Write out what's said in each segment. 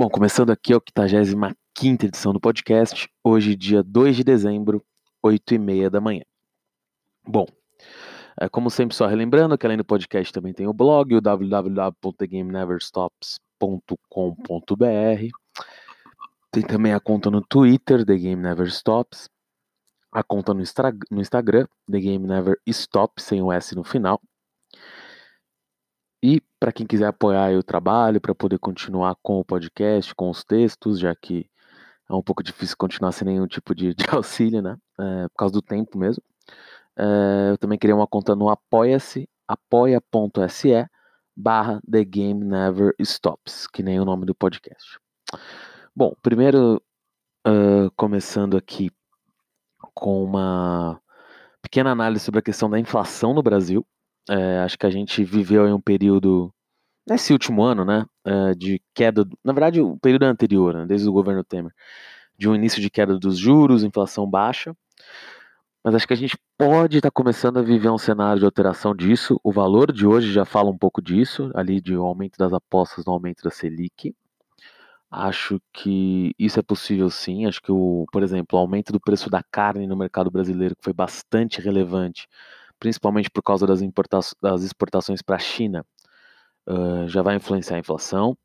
Bom, começando aqui a 85 edição do podcast, hoje, dia 2 de dezembro, 8 e meia da manhã. Bom, é, como sempre, só relembrando que além do podcast também tem o blog, o www.thegameneverstops.com.br. Tem também a conta no Twitter, The Game Never Stops. A conta no, no Instagram, The Game Never Stops, sem o S no final. E para quem quiser apoiar o trabalho, para poder continuar com o podcast, com os textos, já que é um pouco difícil continuar sem nenhum tipo de, de auxílio, né? É, por causa do tempo mesmo. É, eu também queria uma conta no apoia-se, apoia.se barra The Game Never Stops, que nem o nome do podcast. Bom, primeiro uh, começando aqui com uma pequena análise sobre a questão da inflação no Brasil. É, acho que a gente viveu em um período, nesse último ano, né, é, de queda, na verdade o período anterior, né, desde o governo Temer, de um início de queda dos juros, inflação baixa, mas acho que a gente pode estar tá começando a viver um cenário de alteração disso. O valor de hoje já fala um pouco disso, ali de um aumento das apostas no aumento da Selic. Acho que isso é possível sim. Acho que, o, por exemplo, o aumento do preço da carne no mercado brasileiro, que foi bastante relevante, principalmente por causa das, das exportações para a China, uh, já vai influenciar a inflação.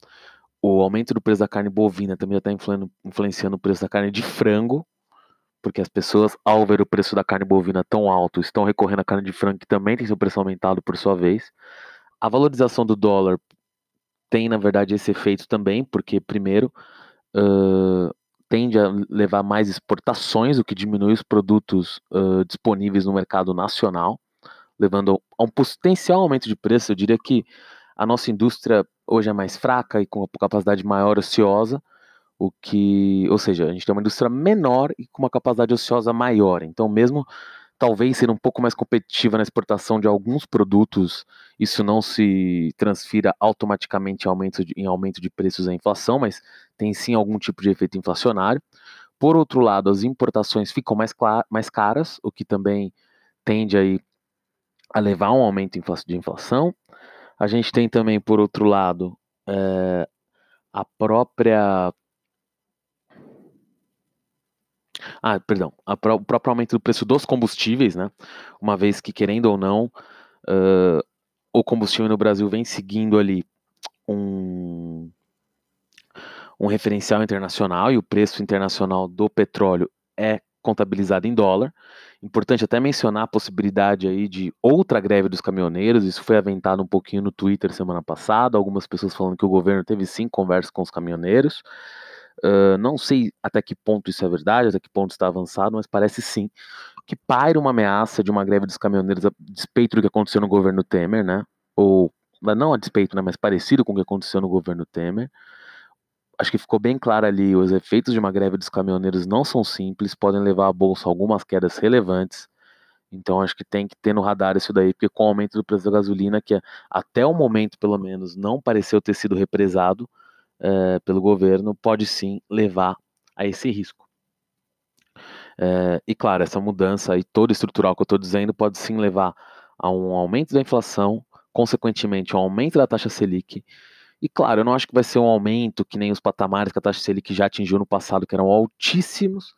O aumento do preço da carne bovina também já está influenciando o preço da carne de frango, porque as pessoas, ao ver o preço da carne bovina tão alto, estão recorrendo à carne de frango, que também tem seu preço aumentado por sua vez. A valorização do dólar tem, na verdade, esse efeito também, porque, primeiro, uh, tende a levar mais exportações, o que diminui os produtos uh, disponíveis no mercado nacional levando a um potencial aumento de preço. Eu diria que a nossa indústria hoje é mais fraca e com capacidade maior ociosa, o que, ou seja, a gente tem uma indústria menor e com uma capacidade ociosa maior. Então, mesmo talvez ser um pouco mais competitiva na exportação de alguns produtos, isso não se transfira automaticamente em aumento de, em aumento de preços à inflação, mas tem sim algum tipo de efeito inflacionário. Por outro lado, as importações ficam mais, mais caras, o que também tende aí a levar a um aumento de inflação. A gente tem também, por outro lado, é, a própria. Ah, perdão, a, o próprio aumento do preço dos combustíveis, né? Uma vez que, querendo ou não, uh, o combustível no Brasil vem seguindo ali um, um referencial internacional e o preço internacional do petróleo é contabilizado em dólar. Importante até mencionar a possibilidade aí de outra greve dos caminhoneiros. Isso foi aventado um pouquinho no Twitter semana passada. Algumas pessoas falando que o governo teve sim conversa com os caminhoneiros. Uh, não sei até que ponto isso é verdade, até que ponto está avançado, mas parece sim que paira uma ameaça de uma greve dos caminhoneiros a despeito do que aconteceu no governo Temer, né? Ou não a despeito, né, mas parecido com o que aconteceu no governo Temer acho que ficou bem claro ali, os efeitos de uma greve dos caminhoneiros não são simples, podem levar a bolsa algumas quedas relevantes. Então acho que tem que ter no radar isso daí, porque com o aumento do preço da gasolina, que até o momento, pelo menos, não pareceu ter sido represado é, pelo governo, pode sim levar a esse risco. É, e claro, essa mudança aí toda estrutural que eu estou dizendo pode sim levar a um aumento da inflação, consequentemente, um aumento da taxa Selic, e claro, eu não acho que vai ser um aumento que nem os patamares que a taxa Selic já atingiu no passado, que eram altíssimos,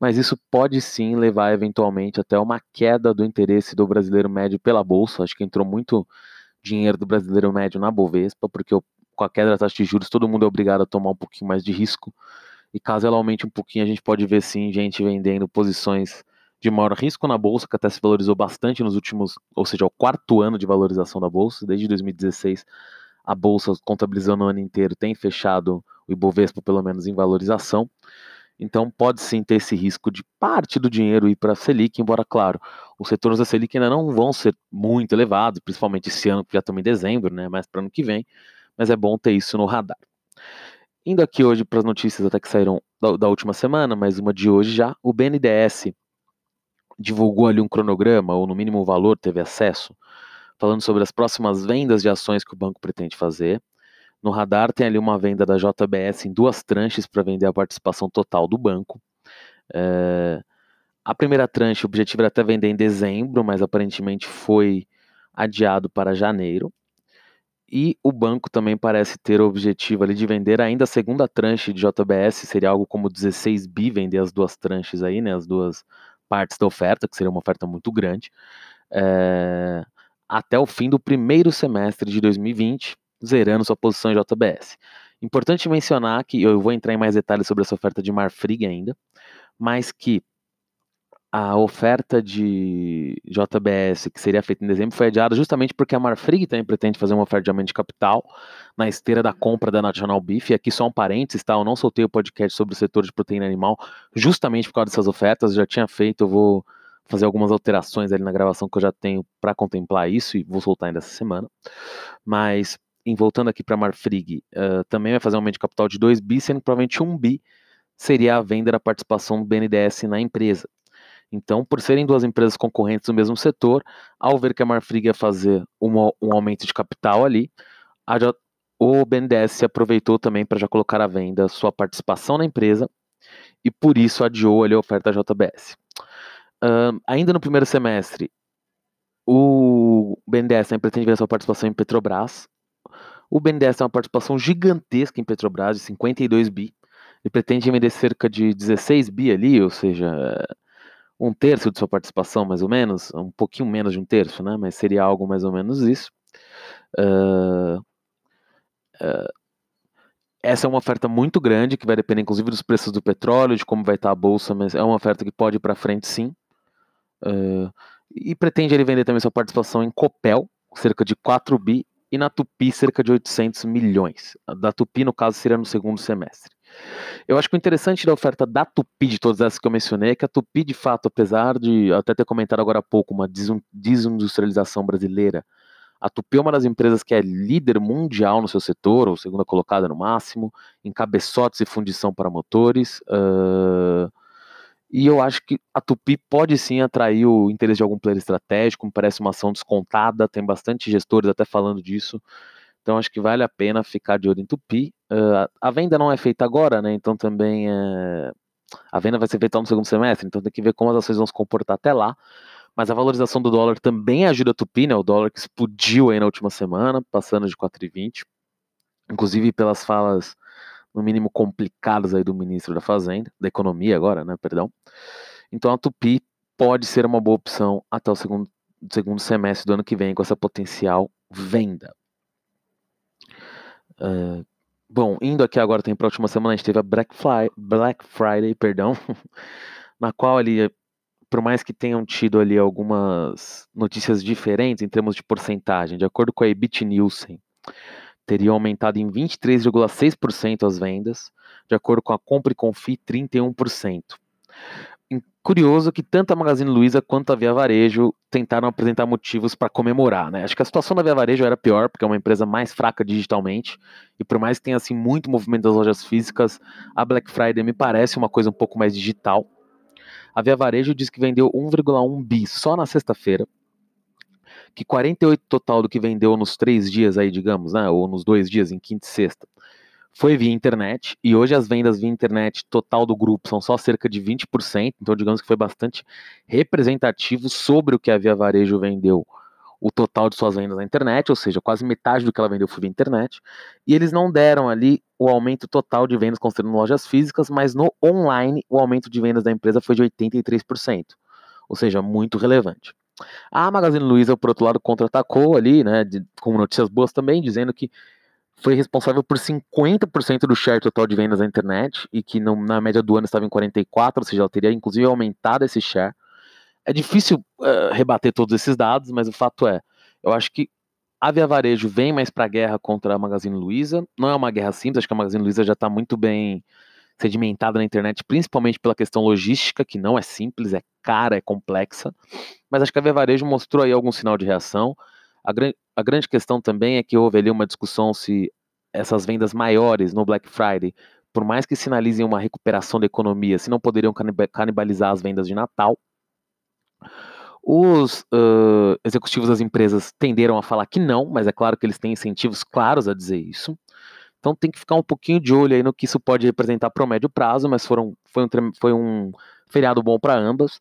mas isso pode sim levar eventualmente até uma queda do interesse do brasileiro médio pela bolsa. Acho que entrou muito dinheiro do brasileiro médio na Bovespa, porque com a queda da taxa de juros todo mundo é obrigado a tomar um pouquinho mais de risco. E caso ela aumente um pouquinho, a gente pode ver sim gente vendendo posições de maior risco na bolsa, que até se valorizou bastante nos últimos, ou seja, o quarto ano de valorização da bolsa, desde 2016 a bolsa contabilizando o ano inteiro tem fechado o Ibovespa pelo menos em valorização. Então pode sim ter esse risco de parte do dinheiro ir para a Selic, embora claro, os setores da Selic ainda não vão ser muito elevados, principalmente esse ano que já estamos em dezembro, né, mais para ano que vem, mas é bom ter isso no radar. Indo aqui hoje para as notícias até que saíram da, da última semana, mas uma de hoje já, o BNDES divulgou ali um cronograma, ou no mínimo o valor teve acesso, falando sobre as próximas vendas de ações que o banco pretende fazer. No radar tem ali uma venda da JBS em duas tranches para vender a participação total do banco. É, a primeira tranche, o objetivo era até vender em dezembro, mas aparentemente foi adiado para janeiro. e o banco também parece ter o objetivo ali de vender ainda a segunda tranche de JBS, seria algo como 16 bi, vender as duas tranches aí, né, as duas partes da oferta, que seria uma oferta muito grande, é, até o fim do primeiro semestre de 2020, zerando sua posição em JBS. Importante mencionar que eu vou entrar em mais detalhes sobre essa oferta de Marfrig ainda, mas que a oferta de JBS, que seria feita em dezembro, foi adiada justamente porque a Marfrig também pretende fazer uma oferta de aumento de capital na esteira da compra da National Beef. E aqui só um parênteses, tá? Eu não soltei o podcast sobre o setor de proteína animal justamente por causa dessas ofertas. Eu já tinha feito, eu vou fazer algumas alterações ali na gravação que eu já tenho para contemplar isso e vou soltar ainda essa semana. Mas, em voltando aqui para Marfrig, uh, também vai fazer um aumento de capital de 2 bi, sendo que provavelmente 1 bi seria a venda da participação do BNDES na empresa. Então, por serem duas empresas concorrentes do mesmo setor, ao ver que a Marfrig ia fazer uma, um aumento de capital ali, a, o BNDES se aproveitou também para já colocar à venda sua participação na empresa e por isso adiou ali a oferta JBS. Uh, ainda no primeiro semestre, o BNDES pretende vender sua participação em Petrobras. O BNDES tem uma participação gigantesca em Petrobras, de 52 bi. Ele pretende vender cerca de 16 bi ali, ou seja, um terço de sua participação, mais ou menos, um pouquinho menos de um terço, né? Mas seria algo mais ou menos isso. Uh, uh, essa é uma oferta muito grande, que vai depender inclusive dos preços do petróleo, de como vai estar a bolsa, mas é uma oferta que pode ir para frente sim. Uh, e pretende ele vender também sua participação em Copel, cerca de 4 bi, e na Tupi, cerca de 800 milhões. Da Tupi, no caso, seria no segundo semestre. Eu acho que o interessante da oferta da Tupi, de todas essas que eu mencionei, é que a Tupi, de fato, apesar de até ter comentado agora há pouco uma desindustrialização brasileira, a Tupi é uma das empresas que é líder mundial no seu setor, ou segunda colocada no máximo, em cabeçotes e fundição para motores. Uh, e eu acho que a Tupi pode sim atrair o interesse de algum player estratégico, me parece uma ação descontada, tem bastante gestores até falando disso. Então acho que vale a pena ficar de olho em Tupi. Uh, a venda não é feita agora, né? Então também é... a venda vai ser feita no segundo semestre, então tem que ver como as ações vão se comportar até lá. Mas a valorização do dólar também ajuda a Tupi, né? O dólar que explodiu aí na última semana, passando de 4,20. Inclusive pelas falas, no mínimo, complicadas aí do ministro da Fazenda, da Economia agora, né? Perdão. Então a Tupi pode ser uma boa opção até o segundo, segundo semestre do ano que vem com essa potencial venda. Uh, bom, indo aqui agora tem para a última semana, a gente teve a Black, Fly, Black Friday, perdão, na qual ali, por mais que tenham tido ali algumas notícias diferentes em termos de porcentagem, de acordo com a Ebit Nielsen, teriam aumentado em 23,6% as vendas, de acordo com a Compre Confie, 31% curioso que tanto a Magazine Luiza quanto a Via Varejo tentaram apresentar motivos para comemorar, né? Acho que a situação da Via Varejo era pior, porque é uma empresa mais fraca digitalmente, e por mais que tenha assim muito movimento das lojas físicas, a Black Friday me parece uma coisa um pouco mais digital. A Via Varejo diz que vendeu 1,1 bi só na sexta-feira, que 48 total do que vendeu nos três dias aí, digamos, né? Ou nos dois dias, em quinta e sexta, foi via internet, e hoje as vendas via internet total do grupo são só cerca de 20%, então digamos que foi bastante representativo sobre o que a Via Varejo vendeu o total de suas vendas na internet, ou seja, quase metade do que ela vendeu foi via internet, e eles não deram ali o aumento total de vendas considerando lojas físicas, mas no online o aumento de vendas da empresa foi de 83%, ou seja, muito relevante. A Magazine Luiza, por outro lado, contra-atacou ali, né, de, com notícias boas também, dizendo que foi responsável por 50% do share total de vendas na internet e que no, na média do ano estava em 44%, ou seja, ela teria inclusive aumentado esse share. É difícil uh, rebater todos esses dados, mas o fato é, eu acho que a Via Varejo vem mais para a guerra contra a Magazine Luiza. Não é uma guerra simples, acho que a Magazine Luiza já está muito bem sedimentada na internet, principalmente pela questão logística, que não é simples, é cara, é complexa. Mas acho que a Via Varejo mostrou aí algum sinal de reação. A, a grande questão também é que houve ali uma discussão se essas vendas maiores no Black Friday, por mais que sinalizem uma recuperação da economia, se não poderiam canibalizar as vendas de Natal. Os uh, executivos das empresas tenderam a falar que não, mas é claro que eles têm incentivos claros a dizer isso. Então tem que ficar um pouquinho de olho aí no que isso pode representar para o médio prazo, mas foram, foi, um, foi um feriado bom para ambas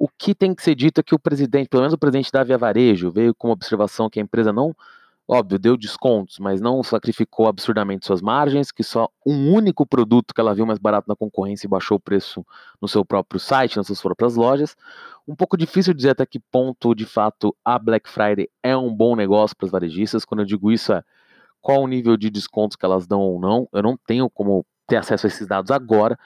o que tem que ser dito é que o presidente, pelo menos o presidente da Via Varejo, veio com uma observação que a empresa não óbvio, deu descontos, mas não sacrificou absurdamente suas margens, que só um único produto que ela viu mais barato na concorrência e baixou o preço no seu próprio site, nas suas próprias lojas. Um pouco difícil dizer até que ponto, de fato, a Black Friday é um bom negócio para as varejistas. Quando eu digo isso, é qual o nível de descontos que elas dão ou não. Eu não tenho como ter acesso a esses dados agora.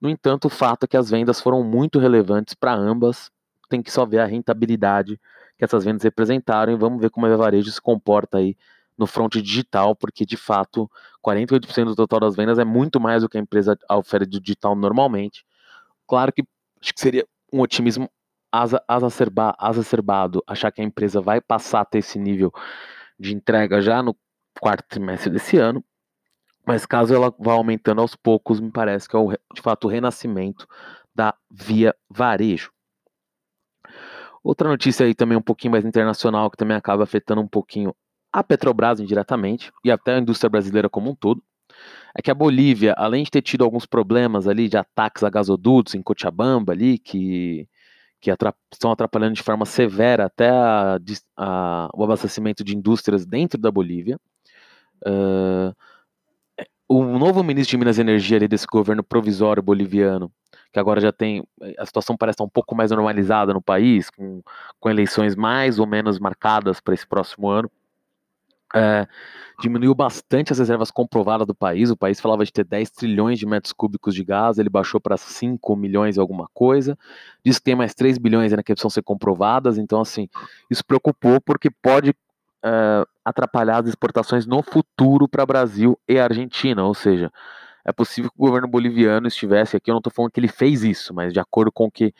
No entanto, o fato é que as vendas foram muito relevantes para ambas. Tem que só ver a rentabilidade que essas vendas representaram e vamos ver como a varejo se comporta aí no front digital, porque de fato 48% do total das vendas é muito mais do que a empresa oferece de digital normalmente. Claro que acho que seria um otimismo exacerbado achar que a empresa vai passar a ter esse nível de entrega já no quarto trimestre desse ano, mas caso ela vá aumentando aos poucos, me parece que é o, de fato o renascimento da Via Varejo. Outra notícia aí também um pouquinho mais internacional, que também acaba afetando um pouquinho a Petrobras indiretamente e até a indústria brasileira como um todo, é que a Bolívia, além de ter tido alguns problemas ali de ataques a gasodutos em Cochabamba ali, que, que estão atrapalhando de forma severa até a, a, o abastecimento de indústrias dentro da Bolívia, uh, o novo ministro de Minas e Energia ali desse governo provisório boliviano que agora já tem. A situação parece estar um pouco mais normalizada no país, com, com eleições mais ou menos marcadas para esse próximo ano. É, diminuiu bastante as reservas comprovadas do país. O país falava de ter 10 trilhões de metros cúbicos de gás, ele baixou para 5 milhões e alguma coisa. Diz que tem mais 3 bilhões ainda que precisam ser comprovadas. Então, assim, isso preocupou porque pode atrapalhar as exportações no futuro para Brasil e Argentina. Ou seja, é possível que o governo boliviano estivesse aqui, eu não estou falando que ele fez isso, mas de acordo com o que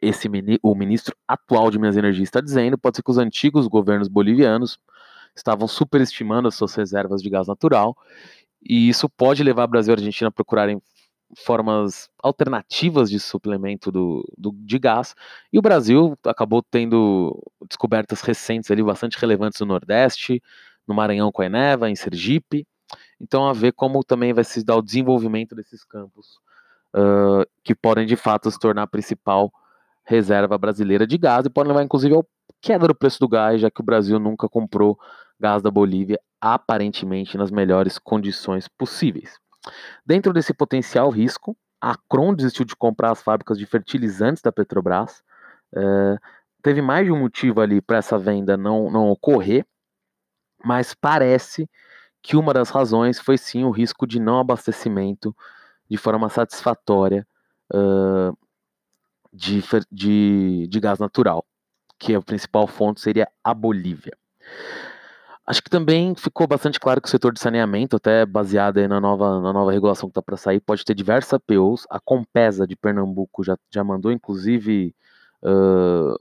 esse, o ministro atual de Minas e Energia está dizendo, pode ser que os antigos governos bolivianos estavam superestimando as suas reservas de gás natural, e isso pode levar Brasil e Argentina a procurarem formas alternativas de suplemento do, do, de gás, e o Brasil acabou tendo descobertas recentes ali bastante relevantes no Nordeste, no Maranhão com a Eneva, em Sergipe, então, a ver como também vai se dar o desenvolvimento desses campos, uh, que podem de fato se tornar a principal reserva brasileira de gás e podem levar, inclusive, ao queda do preço do gás, já que o Brasil nunca comprou gás da Bolívia, aparentemente nas melhores condições possíveis. Dentro desse potencial risco, a Cron desistiu de comprar as fábricas de fertilizantes da Petrobras. Uh, teve mais de um motivo ali para essa venda não, não ocorrer, mas parece que uma das razões foi sim o risco de não abastecimento de forma satisfatória uh, de, de, de gás natural, que a principal fonte seria a Bolívia. Acho que também ficou bastante claro que o setor de saneamento, até baseado na nova, na nova regulação que está para sair, pode ter diversas APOs. A Compesa de Pernambuco já, já mandou, inclusive, uh,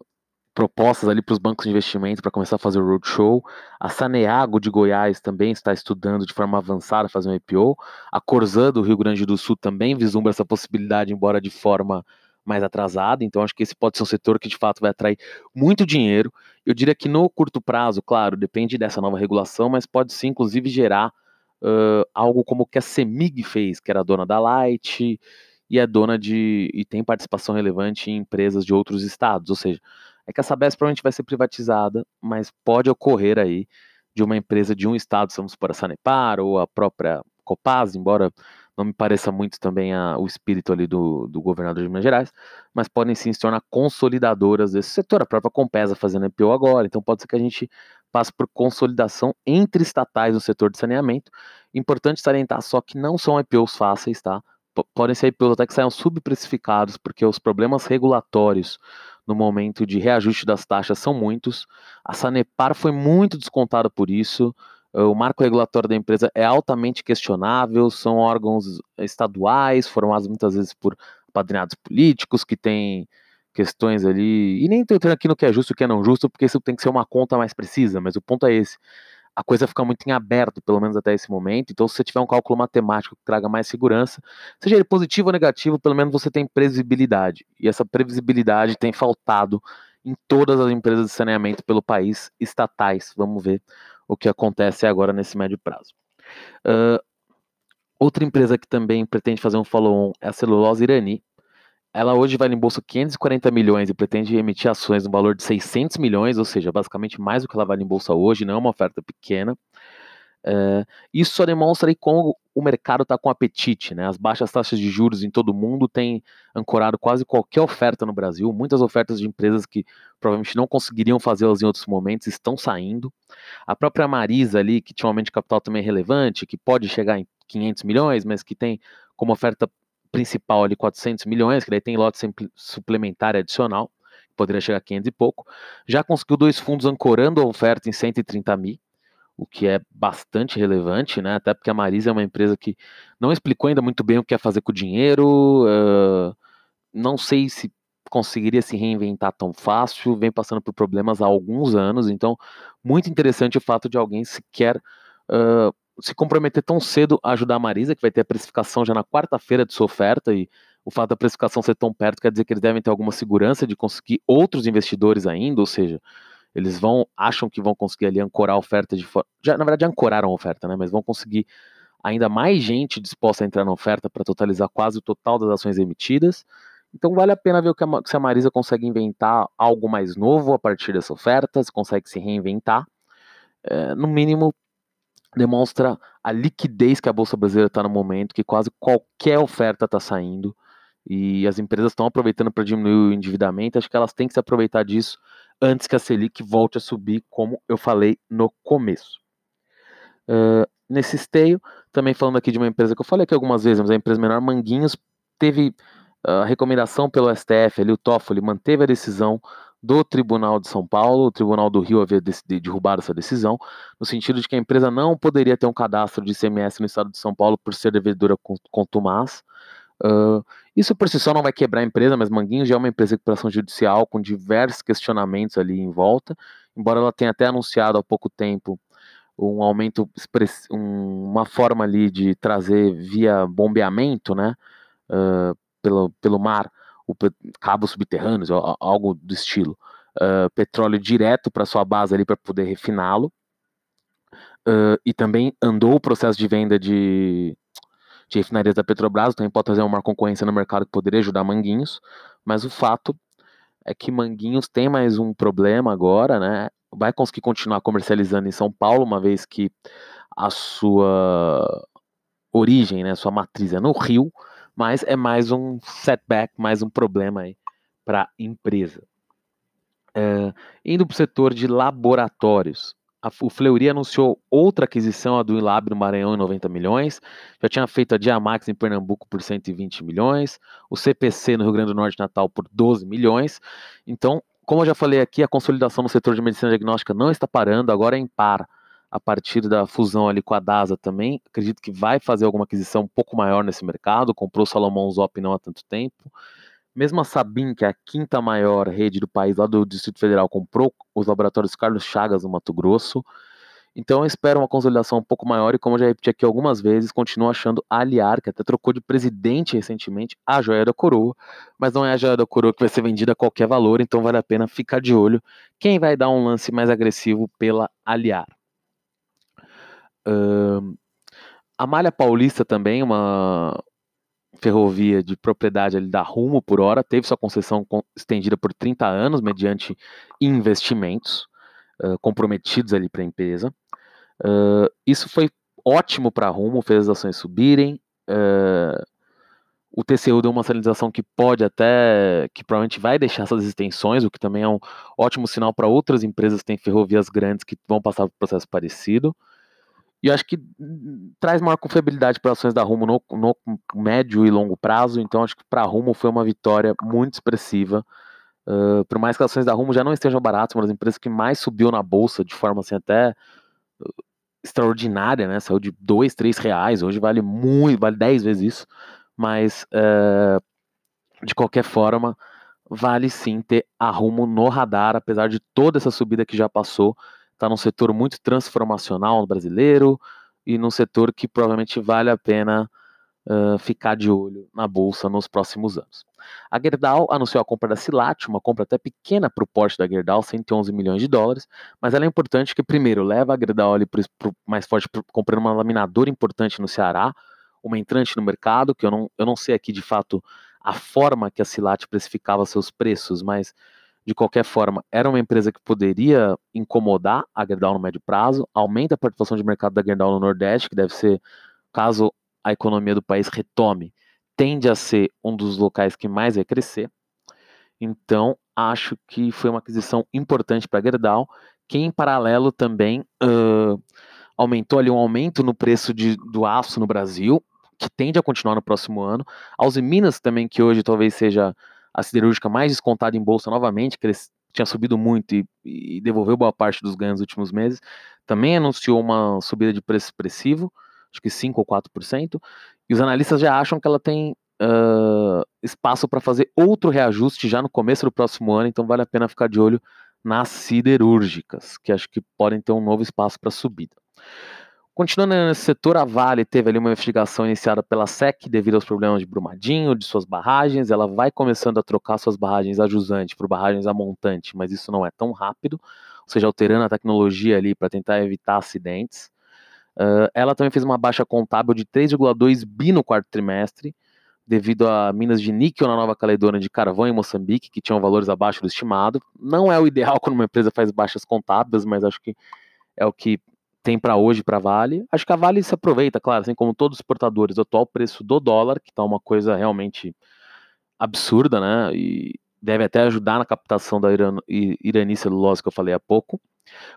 propostas ali para os bancos de investimento para começar a fazer o roadshow. A Saneago de Goiás também está estudando de forma avançada fazer um IPO. A Corzan do Rio Grande do Sul também vislumbra essa possibilidade, embora de forma mais atrasada. Então, acho que esse pode ser um setor que de fato vai atrair muito dinheiro. Eu diria que no curto prazo, claro, depende dessa nova regulação, mas pode sim, inclusive, gerar uh, algo como o que a Semig fez, que era dona da Light e é dona de e tem participação relevante em empresas de outros estados, ou seja, é que a Sabesp provavelmente vai ser privatizada, mas pode ocorrer aí de uma empresa de um estado, vamos supor a Sanepar ou a própria Copaz, embora não me pareça muito também a, o espírito ali do, do governador de Minas Gerais, mas podem sim se tornar consolidadoras desse setor. A própria Compesa fazendo IPO agora, então pode ser que a gente passe por consolidação entre estatais no setor de saneamento. Importante salientar só que não são IPOs fáceis, tá? P podem ser IPOs até que saiam subprecificados, porque os problemas regulatórios no momento de reajuste das taxas são muitos. A Sanepar foi muito descontada por isso. O marco regulatório da empresa é altamente questionável, são órgãos estaduais, formados muitas vezes por padrinhados políticos que têm questões ali. E nem estou entrando aqui no que é justo e o que é não justo, porque isso tem que ser uma conta mais precisa, mas o ponto é esse a coisa fica muito em aberto, pelo menos até esse momento. Então, se você tiver um cálculo matemático que traga mais segurança, seja ele positivo ou negativo, pelo menos você tem previsibilidade. E essa previsibilidade tem faltado em todas as empresas de saneamento pelo país, estatais. Vamos ver o que acontece agora nesse médio prazo. Uh, outra empresa que também pretende fazer um follow-on é a Celulose Irani. ela hoje vale em bolsa 540 milhões e pretende emitir ações no valor de 600 milhões, ou seja, basicamente mais do que ela vale em bolsa hoje, não é uma oferta pequena. É, isso só demonstra aí como o mercado está com apetite, né? As baixas taxas de juros em todo o mundo têm ancorado quase qualquer oferta no Brasil. Muitas ofertas de empresas que provavelmente não conseguiriam fazê-las em outros momentos estão saindo. A própria Marisa ali, que tinha um aumento de capital também relevante, que pode chegar em 500 milhões, mas que tem como oferta principal ali 400 milhões, que daí tem lote suplementar adicional, poderia chegar a 500 e pouco, já conseguiu dois fundos ancorando a oferta em 130 mil, o que é bastante relevante, né? Até porque a Marisa é uma empresa que não explicou ainda muito bem o que quer fazer com o dinheiro, uh, não sei se conseguiria se reinventar tão fácil, vem passando por problemas há alguns anos, então muito interessante o fato de alguém sequer uh, se comprometer tão cedo a ajudar a Marisa, que vai ter a precificação já na quarta-feira de sua oferta, e o fato da precificação ser tão perto quer dizer que eles devem ter alguma segurança de conseguir outros investidores ainda, ou seja, eles vão, acham que vão conseguir ali ancorar a oferta de forma. Já, na verdade, ancoraram a oferta, né? Mas vão conseguir ainda mais gente disposta a entrar na oferta para totalizar quase o total das ações emitidas. Então vale a pena ver o que a, se a Marisa consegue inventar algo mais novo a partir dessa oferta, se consegue se reinventar. É, no mínimo, demonstra a liquidez que a Bolsa Brasileira está no momento, que quase qualquer oferta está saindo e as empresas estão aproveitando para diminuir o endividamento. Acho que elas têm que se aproveitar disso antes que a Selic volte a subir, como eu falei no começo. Uh, nesse esteio, também falando aqui de uma empresa que eu falei aqui algumas vezes, mas a empresa menor Manguinhos teve a recomendação pelo STF, ali o Toffoli manteve a decisão do Tribunal de São Paulo, o Tribunal do Rio havia derrubado essa decisão, no sentido de que a empresa não poderia ter um cadastro de ICMS no estado de São Paulo por ser devedora contumaz, Isso por si só não vai quebrar a empresa, mas Manguinhos já é uma empresa de recuperação judicial com diversos questionamentos ali em volta, embora ela tenha até anunciado há pouco tempo um aumento, um, uma forma ali de trazer via bombeamento, né, uh, pelo, pelo mar, o cabos subterrâneos, algo do estilo, uh, petróleo direto para sua base ali para poder refiná-lo, e também andou o processo de venda de de refinarias da Petrobras, também pode trazer uma concorrência no mercado que poderia ajudar Manguinhos, mas o fato é que Manguinhos tem mais um problema agora, né? Vai conseguir continuar comercializando em São Paulo, uma vez que a sua origem, né, sua matriz é no Rio, mas é mais um setback, mais um problema aí para a empresa. É, indo para o setor de laboratórios, a, o Fleury anunciou outra aquisição, a do Inlab no Maranhão, em 90 milhões. Já tinha feito a Diamax em Pernambuco por 120 milhões. O CPC no Rio Grande do Norte, Natal, por 12 milhões. Então, como eu já falei aqui, a consolidação no setor de medicina diagnóstica não está parando, agora é em par a partir da fusão ali com a DASA também. Acredito que vai fazer alguma aquisição um pouco maior nesse mercado. Comprou o Salomão Zop não há tanto tempo. Mesmo a Sabin, que é a quinta maior rede do país, lá do Distrito Federal, comprou os laboratórios Carlos Chagas no Mato Grosso. Então eu espero uma consolidação um pouco maior e, como eu já repeti aqui algumas vezes, continuo achando a Aliar, que até trocou de presidente recentemente, a joia da coroa, mas não é a joia da coroa que vai ser vendida a qualquer valor, então vale a pena ficar de olho quem vai dar um lance mais agressivo pela Aliar. A Malha Paulista também, uma, ferrovia de propriedade ali da Rumo por hora, teve sua concessão estendida por 30 anos, mediante investimentos uh, comprometidos ali para a empresa. Uh, isso foi ótimo para a Rumo, fez as ações subirem. Uh, o TCU deu uma sinalização que pode até, que provavelmente vai deixar essas extensões, o que também é um ótimo sinal para outras empresas que têm ferrovias grandes que vão passar por um processo parecido. E acho que traz maior confiabilidade para ações da Rumo no, no, médio e longo prazo. Então, acho que para a Rumo foi uma vitória muito expressiva. Uh, por mais que as ações da Rumo já não estejam baratas, uma das empresas que mais subiu na bolsa de forma assim até uh, extraordinária, né? Saiu de 2, 3 reais, hoje vale muito, vale 10 vezes isso. Mas, uh, de qualquer forma, vale sim ter a Rumo no radar, apesar de toda essa subida que já passou está num setor muito transformacional brasileiro e num setor que provavelmente vale a pena uh, ficar de olho na bolsa nos próximos anos. A Gerdau anunciou a compra da Silat, uma compra até pequena para o porte da Gerdau, 111 milhões de dólares, mas ela é importante que, primeiro, leva a Gerdau ali para o mais forte, comprando uma laminadora importante no Ceará, uma entrante no mercado, que eu não, eu não sei aqui de fato a forma que a Silat precificava seus preços, mas de qualquer forma, era uma empresa que poderia incomodar a Gerdau no médio prazo, aumenta a participação de mercado da Gerdau no Nordeste, que deve ser, caso a economia do país retome, tende a ser um dos locais que mais vai crescer. Então, acho que foi uma aquisição importante para a Gerdau, que em paralelo também uh, aumentou ali um aumento no preço de, do aço no Brasil, que tende a continuar no próximo ano. A Uzi Minas também, que hoje talvez seja a siderúrgica mais descontada em bolsa novamente, que eles tinha subido muito e, e, devolveu boa parte dos ganhos nos últimos meses, também anunciou uma subida de preço expressivo, acho que 5 ou 4%, e os analistas já acham que ela tem uh, espaço para fazer outro reajuste já no começo do próximo ano, então vale a pena ficar de olho nas siderúrgicas, que acho que podem ter um novo espaço para subida. Continuando nesse setor, a Vale teve ali uma investigação iniciada pela SEC devido aos problemas de Brumadinho, de suas barragens. Ela vai começando a trocar suas barragens a jusante por barragens a montante, mas isso não é tão rápido, ou seja, alterando a tecnologia ali para tentar evitar acidentes. Uh, ela também fez uma baixa contábil de 3,2 bi no quarto trimestre, devido a minas de níquel na Nova Caledônia de carvão em Moçambique, que tinham valores abaixo do estimado. Não é o ideal quando uma empresa faz baixas contábeis, mas acho que é o que tem para hoje para Vale. Acho que a Vale se aproveita, claro, assim como todos os exportadores, do atual preço do dólar, que está uma coisa realmente absurda, né? E deve até ajudar na captação da Iran, Irani celulose que eu falei há pouco.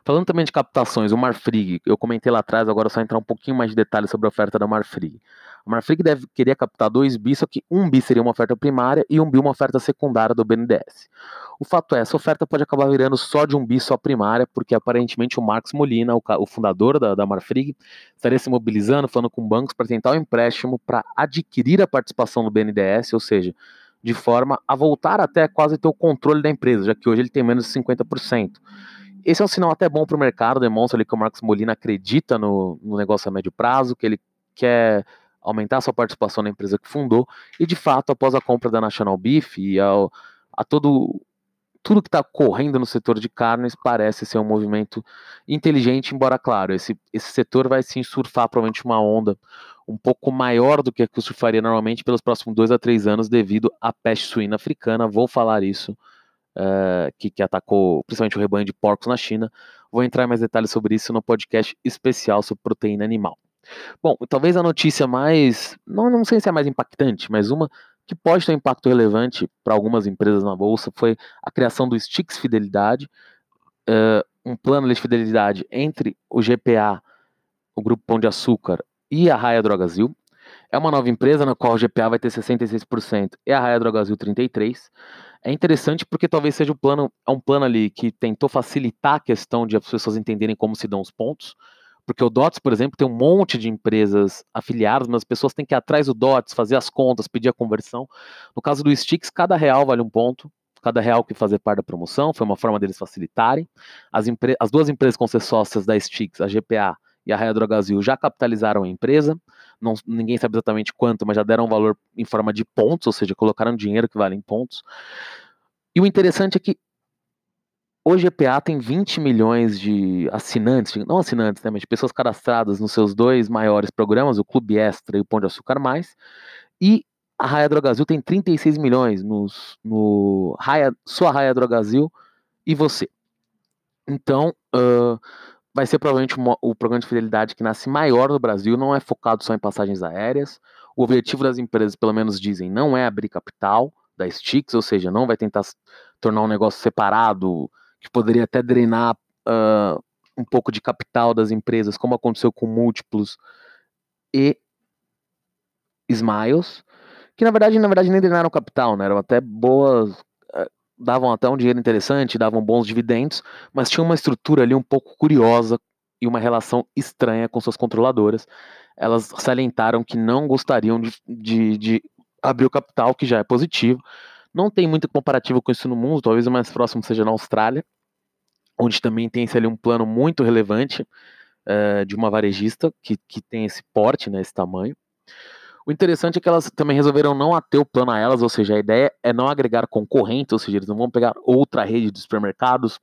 Falando também de captações, o Marfrig, eu comentei lá atrás, agora só entrar um pouquinho mais de detalhes sobre a oferta da Marfrig. A Marfrig deve querer captar 2 bi, só que 1 um bi seria uma oferta primária e 1 um bi uma oferta secundária do BNDES. O fato é, essa oferta pode acabar virando só de um bi só primária, porque aparentemente o Marcos Molina, o, o fundador da, da Marfrig, estaria se mobilizando, falando com bancos para tentar um empréstimo para adquirir a participação do BNDES, ou seja, de forma a voltar até quase ter o controle da empresa, já que hoje ele tem menos de 50%. Esse é um sinal até bom para o mercado, demonstra ali que o Marcos Molina acredita no, no negócio a médio prazo, que ele quer aumentar sua participação na empresa que fundou, e de fato, após a compra da National Beef e ao, a todo tudo que está correndo no setor de carnes parece ser um movimento inteligente, embora, claro, esse, esse setor vai sim surfar provavelmente uma onda um pouco maior do que surfaria normalmente pelos próximos dois a três anos devido à peste suína africana. Vou falar isso, uh, que, que atacou principalmente o rebanho de porcos na China. Vou entrar em mais detalhes sobre isso no podcast especial sobre proteína animal. Bom, talvez a notícia mais, não, não sei se é mais impactante, mas uma que pode ter um impacto relevante para algumas empresas na bolsa foi a criação do Stix Fidelidade, uh, um plano de fidelidade entre o GPA, o Grupo Pão de Açúcar e a Raia Drogazil. É uma nova empresa na qual o GPA vai ter 66% e a Raia Drogazil 33%. É interessante porque talvez seja um plano, é um plano ali que tentou facilitar a questão de as pessoas entenderem como se dão os pontos. Porque o DOTS, por exemplo, tem um monte de empresas afiliadas, mas as pessoas têm que ir atrás do DOTS, fazer as contas, pedir a conversão. No caso do Stix, cada real vale um ponto. Cada real que fazer parte da promoção foi uma forma deles facilitarem. As, as duas empresas sócias da Stix, a GPA e a Raia Drogazil, já capitalizaram a empresa. Não, ninguém sabe exatamente quanto, mas já deram um valor em forma de pontos, ou seja, colocaram dinheiro que vale em pontos. E o interessante é que o GPA tem 20 milhões de assinantes, não assinantes, né, mas de pessoas cadastradas nos seus dois maiores programas, o Clube Extra e o Pão de Açúcar Mais, e a Raia Drogazil tem 36 milhões nos, no Raia, sua Raia Drogazil e você. Então, uh, vai ser provavelmente o programa de fidelidade que nasce maior no Brasil, não é focado só em passagens aéreas. O objetivo das empresas, pelo menos dizem, não é abrir capital da Stix, ou seja, não vai tentar tornar um negócio separado, que poderia até drenar uh, um pouco de capital das empresas, como aconteceu com múltiplos e Smiles, que na verdade, na verdade nem drenaram capital, né? Eram até boas, davam até um dinheiro interessante, davam bons dividendos, mas tinha uma estrutura ali um pouco curiosa e uma relação estranha com suas controladoras. Elas salientaram que não gostariam de, de, de abrir o capital, que já é positivo, não tem muito comparativo com isso no mundo, talvez o mais próximo seja na Austrália, onde também tem ali um plano muito relevante uh, de uma varejista que, que tem esse porte, né, esse tamanho. O interessante é que elas também resolveram não ater o plano a elas, ou seja, a ideia é não agregar concorrentes, ou seja, eles não vão pegar outra rede de supermercados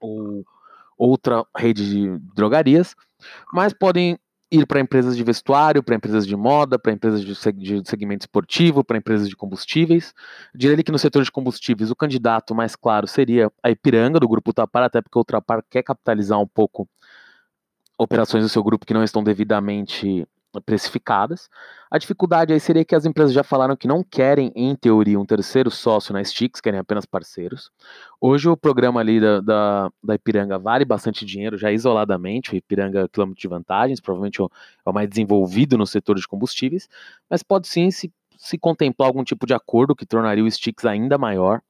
ou outra rede de drogarias, mas podem ir para empresas de vestuário, para empresas de moda, para empresas de, segmento esportivo, para empresas de combustíveis. Diria que no setor de combustíveis o candidato mais claro seria a Ipiranga, do grupo Ultrapar, até porque o Ultrapar quer capitalizar um pouco operações do seu grupo que não estão devidamente precificadas. A dificuldade aí seria que as empresas já falaram que não querem, em teoria, um terceiro sócio na Sticks, querem apenas parceiros. Hoje o programa ali da, da, da Ipiranga vale bastante dinheiro, já isoladamente, o Ipiranga quilômetro de vantagens, provavelmente é o mais desenvolvido no setor de combustíveis, mas pode sim se, se contemplar algum tipo de acordo que tornaria o Sticks ainda maior.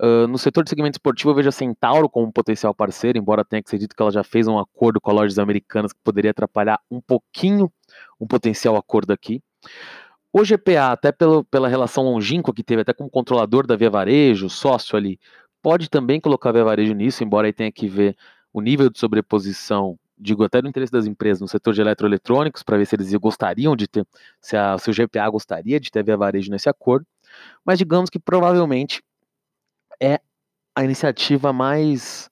Uh, no setor de segmento esportivo, eu vejo a Centauro como um potencial parceiro, embora tenha que ser dito que ela já fez um acordo com lojas americanas que poderia atrapalhar um pouquinho um potencial acordo aqui. O GPA, até pelo, pela relação longínqua que teve, até como controlador da Via Varejo, sócio ali, pode também colocar a Via Varejo nisso, embora aí tenha que ver o nível de sobreposição, digo até do interesse das empresas no setor de eletroeletrônicos, para ver se eles gostariam de ter, se, a, se o GPA gostaria de ter a Via Varejo nesse acordo, mas digamos que provavelmente é a iniciativa mais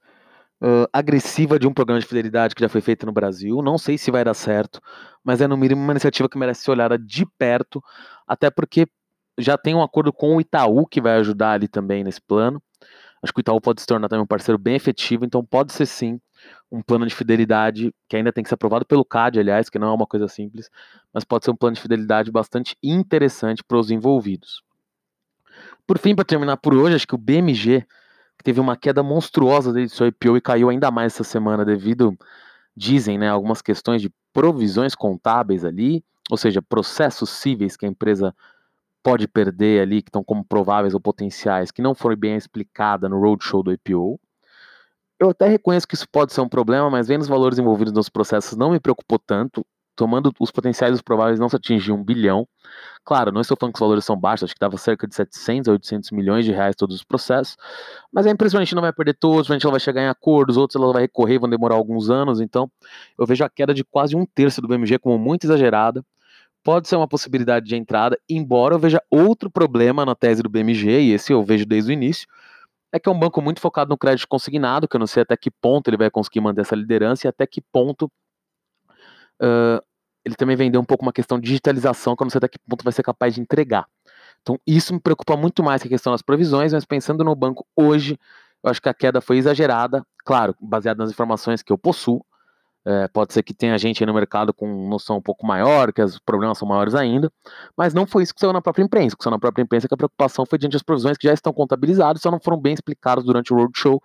uh, agressiva de um programa de fidelidade que já foi feito no Brasil. Não sei se vai dar certo, mas é no mínimo uma iniciativa que merece ser olhada de perto, até porque já tem um acordo com o Itaú que vai ajudar ali também nesse plano. Acho que o Itaú pode se tornar também um parceiro bem efetivo, então pode ser sim um plano de fidelidade que ainda tem que ser aprovado pelo CAD, aliás, que não é uma coisa simples, mas pode ser um plano de fidelidade bastante interessante para os envolvidos. Por fim, para terminar por hoje, acho que o BMG que teve uma queda monstruosa desde seu IPO e caiu ainda mais essa semana devido, dizem, né, algumas questões de provisões contábeis ali, ou seja, processos cíveis que a empresa pode perder ali, que estão como prováveis ou potenciais, que não foram bem explicada no roadshow do IPO. Eu até reconheço que isso pode ser um problema, mas vendo os valores envolvidos nos processos não me preocupou tanto tomando os potenciais os prováveis não se atingir um bilhão. Claro, não estou falando que os valores são baixos, acho que dava cerca de 700 a 800 milhões de reais todos os processos, mas a empresa a gente não vai perder todos, a gente vai chegar em acordos, outros ela vai recorrer, vão demorar alguns anos, então eu vejo a queda de quase um terço do BMG como muito exagerada, pode ser uma possibilidade de entrada, embora eu veja outro problema na tese do BMG, e esse eu vejo desde o início, é que é um banco muito focado no crédito consignado, que eu não sei até que ponto ele vai conseguir manter essa liderança e até que ponto ele também vendeu um pouco uma questão de digitalização, que eu não sei até que ponto vai ser capaz de entregar. Então, isso me preocupa muito mais que a questão das provisões, mas pensando no banco hoje, eu acho que a queda foi exagerada, claro, baseada nas informações que eu possuo. É, pode ser que tenha gente aí no mercado com noção um pouco maior, que os problemas são maiores ainda, mas não foi isso que saiu na própria imprensa. O que saiu na própria imprensa é que a preocupação foi diante das provisões que já estão contabilizadas, só não foram bem explicadas durante o roadshow.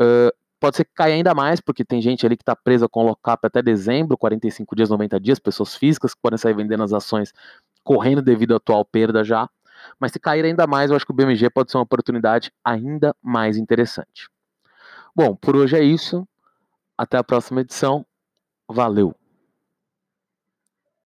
Uh, Pode ser que caia ainda mais, porque tem gente ali que está presa com o lockup até dezembro, 45 dias, 90 dias, pessoas físicas que podem sair vendendo as ações correndo devido à atual perda já. Mas se cair ainda mais, eu acho que o BMG pode ser uma oportunidade ainda mais interessante. Bom, por hoje é isso. Até a próxima edição. Valeu!